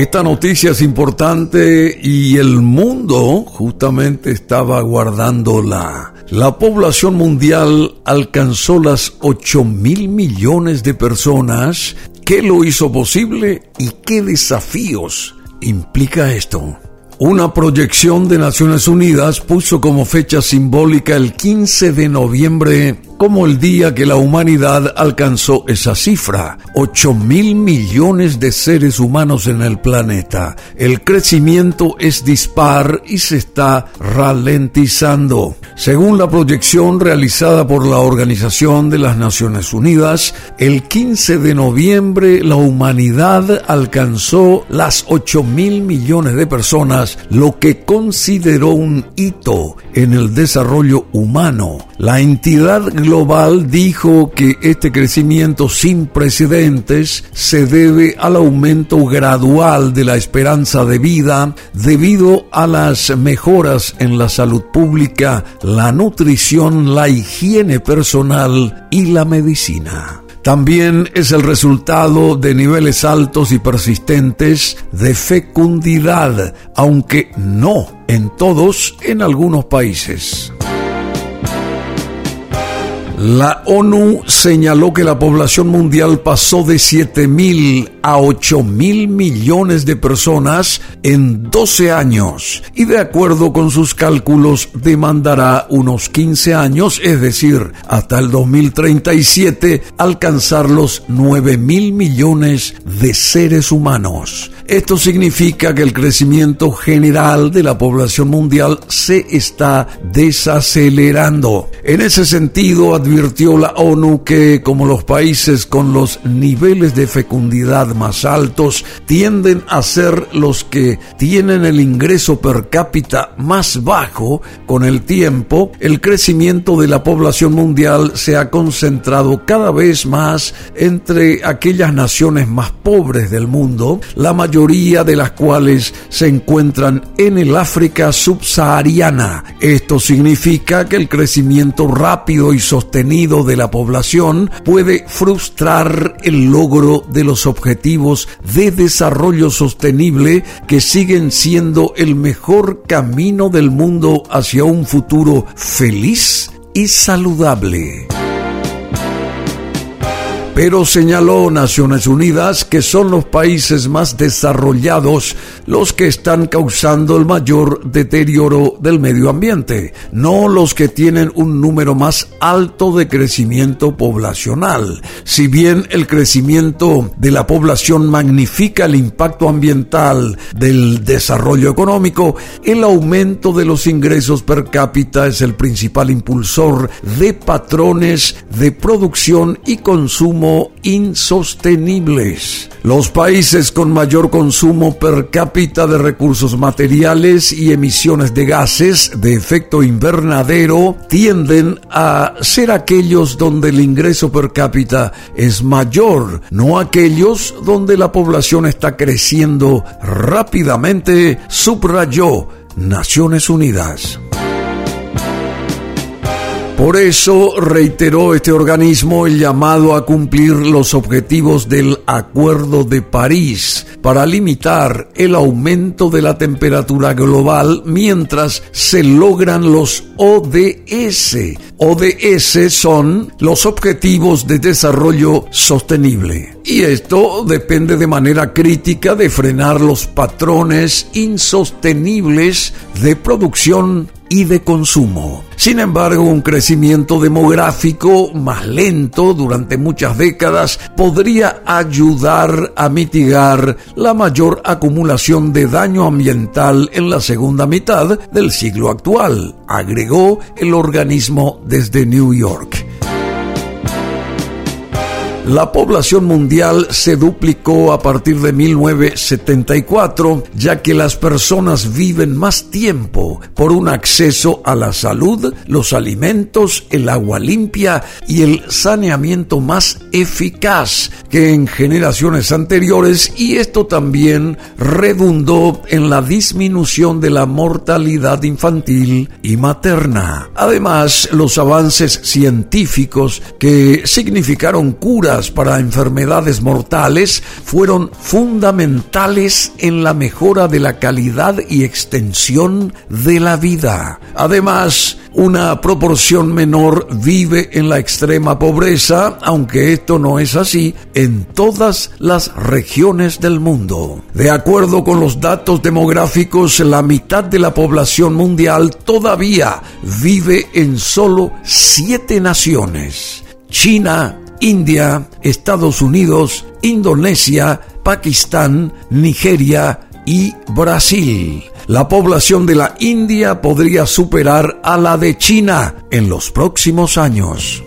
Esta noticia es importante y el mundo justamente estaba guardándola. La población mundial alcanzó las 8 mil millones de personas. ¿Qué lo hizo posible y qué desafíos implica esto? Una proyección de Naciones Unidas puso como fecha simbólica el 15 de noviembre como el día que la humanidad alcanzó esa cifra, 8 mil millones de seres humanos en el planeta. El crecimiento es dispar y se está ralentizando. Según la proyección realizada por la Organización de las Naciones Unidas, el 15 de noviembre la humanidad alcanzó las 8 mil millones de personas, lo que consideró un hito en el desarrollo humano. La entidad global dijo que este crecimiento sin precedentes se debe al aumento gradual de la esperanza de vida debido a las mejoras en la salud pública, la nutrición, la higiene personal y la medicina. También es el resultado de niveles altos y persistentes de fecundidad, aunque no en todos en algunos países. La ONU señaló que la población mundial pasó de 7 mil a 8 mil millones de personas en 12 años y de acuerdo con sus cálculos demandará unos 15 años, es decir, hasta el 2037 alcanzar los 9 mil millones de seres humanos. Esto significa que el crecimiento general de la población mundial se está desacelerando. En ese sentido, advirtió la ONU que como los países con los niveles de fecundidad más altos tienden a ser los que tienen el ingreso per cápita más bajo, con el tiempo el crecimiento de la población mundial se ha concentrado cada vez más entre aquellas naciones más pobres del mundo, la mayoría de las cuales se encuentran en el África subsahariana. Esto significa que el crecimiento rápido y de la población puede frustrar el logro de los objetivos de desarrollo sostenible que siguen siendo el mejor camino del mundo hacia un futuro feliz y saludable. Pero señaló Naciones Unidas que son los países más desarrollados los que están causando el mayor deterioro del medio ambiente, no los que tienen un número más alto de crecimiento poblacional. Si bien el crecimiento de la población magnifica el impacto ambiental del desarrollo económico, el aumento de los ingresos per cápita es el principal impulsor de patrones de producción y consumo insostenibles. Los países con mayor consumo per cápita de recursos materiales y emisiones de gases de efecto invernadero tienden a ser aquellos donde el ingreso per cápita es mayor, no aquellos donde la población está creciendo rápidamente, subrayó Naciones Unidas. Por eso reiteró este organismo el llamado a cumplir los objetivos del Acuerdo de París para limitar el aumento de la temperatura global mientras se logran los ODS. ODS son los Objetivos de Desarrollo Sostenible. Y esto depende de manera crítica de frenar los patrones insostenibles de producción y de consumo. Sin embargo, un crecimiento demográfico más lento durante muchas décadas podría ayudar a mitigar la mayor acumulación de daño ambiental en la segunda mitad del siglo actual, agregó el organismo desde New York. La población mundial se duplicó a partir de 1974, ya que las personas viven más tiempo por un acceso a la salud, los alimentos, el agua limpia y el saneamiento más eficaz que en generaciones anteriores y esto también redundó en la disminución de la mortalidad infantil y materna. Además, los avances científicos que significaron cura para enfermedades mortales fueron fundamentales en la mejora de la calidad y extensión de la vida. Además, una proporción menor vive en la extrema pobreza, aunque esto no es así en todas las regiones del mundo. De acuerdo con los datos demográficos, la mitad de la población mundial todavía vive en solo siete naciones. China, India, Estados Unidos, Indonesia, Pakistán, Nigeria y Brasil la población de la India podría superar a la de China en los próximos años.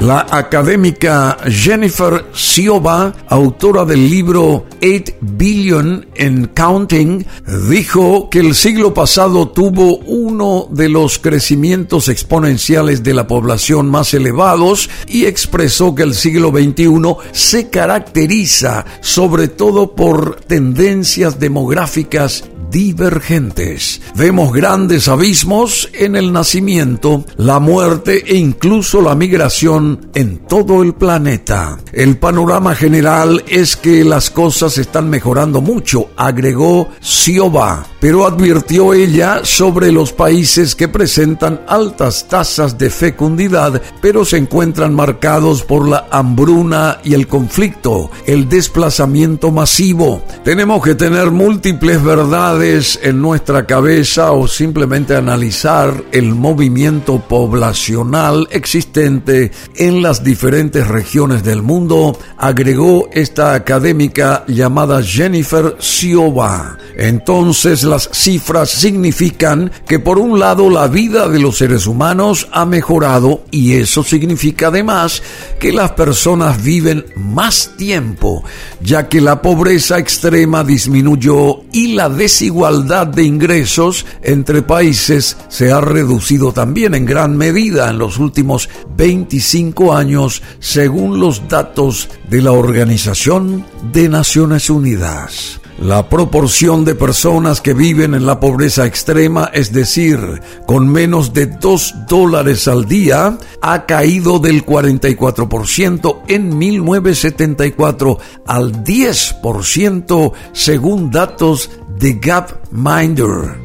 La académica Jennifer Sioba, autora del libro 8 Billion and Counting, dijo que el siglo pasado tuvo uno de los crecimientos exponenciales de la población más elevados y expresó que el siglo XXI se caracteriza sobre todo por tendencias demográficas divergentes. Vemos grandes abismos en el nacimiento, la muerte e incluso la migración en todo el planeta. El panorama general es que las cosas están mejorando mucho, agregó Sioba, pero advirtió ella sobre los países que presentan altas tasas de fecundidad, pero se encuentran marcados por la hambruna y el conflicto, el desplazamiento masivo. Tenemos que tener múltiples verdades en nuestra cabeza o simplemente analizar el movimiento poblacional existente en las diferentes regiones del mundo, agregó esta académica llamada Jennifer Sioba. Entonces las cifras significan que por un lado la vida de los seres humanos ha mejorado y eso significa además que las personas viven más tiempo, ya que la pobreza extrema disminuyó y la desigualdad igualdad de ingresos entre países se ha reducido también en gran medida en los últimos 25 años, según los datos de la Organización de Naciones Unidas. La proporción de personas que viven en la pobreza extrema, es decir, con menos de 2 dólares al día, ha caído del 44% en 1974 al 10% según datos de Gapminder.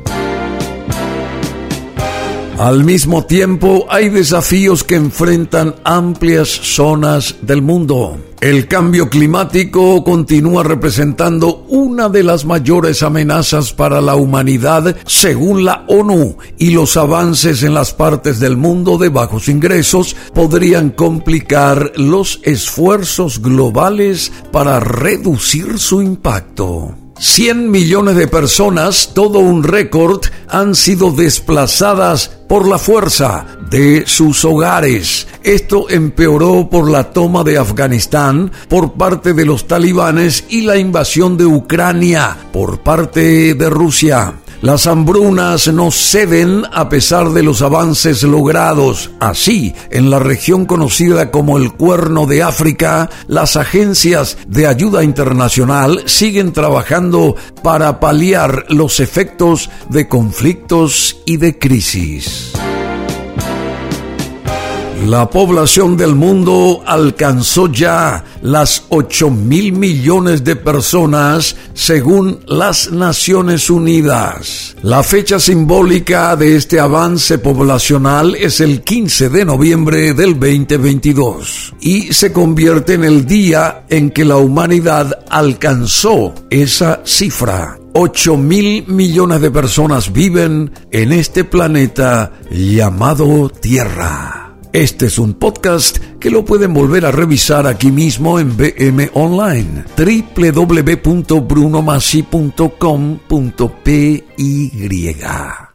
Al mismo tiempo, hay desafíos que enfrentan amplias zonas del mundo. El cambio climático continúa representando una de las mayores amenazas para la humanidad según la ONU y los avances en las partes del mundo de bajos ingresos podrían complicar los esfuerzos globales para reducir su impacto. 100 millones de personas, todo un récord, han sido desplazadas por la fuerza de sus hogares. Esto empeoró por la toma de Afganistán por parte de los talibanes y la invasión de Ucrania por parte de Rusia. Las hambrunas no ceden a pesar de los avances logrados. Así, en la región conocida como el Cuerno de África, las agencias de ayuda internacional siguen trabajando para paliar los efectos de conflictos y de crisis. La población del mundo alcanzó ya las 8 mil millones de personas según las Naciones Unidas. La fecha simbólica de este avance poblacional es el 15 de noviembre del 2022 y se convierte en el día en que la humanidad alcanzó esa cifra. 8 mil millones de personas viven en este planeta llamado Tierra. Este es un podcast que lo pueden volver a revisar aquí mismo en BM Online, www.brunomasi.com.py.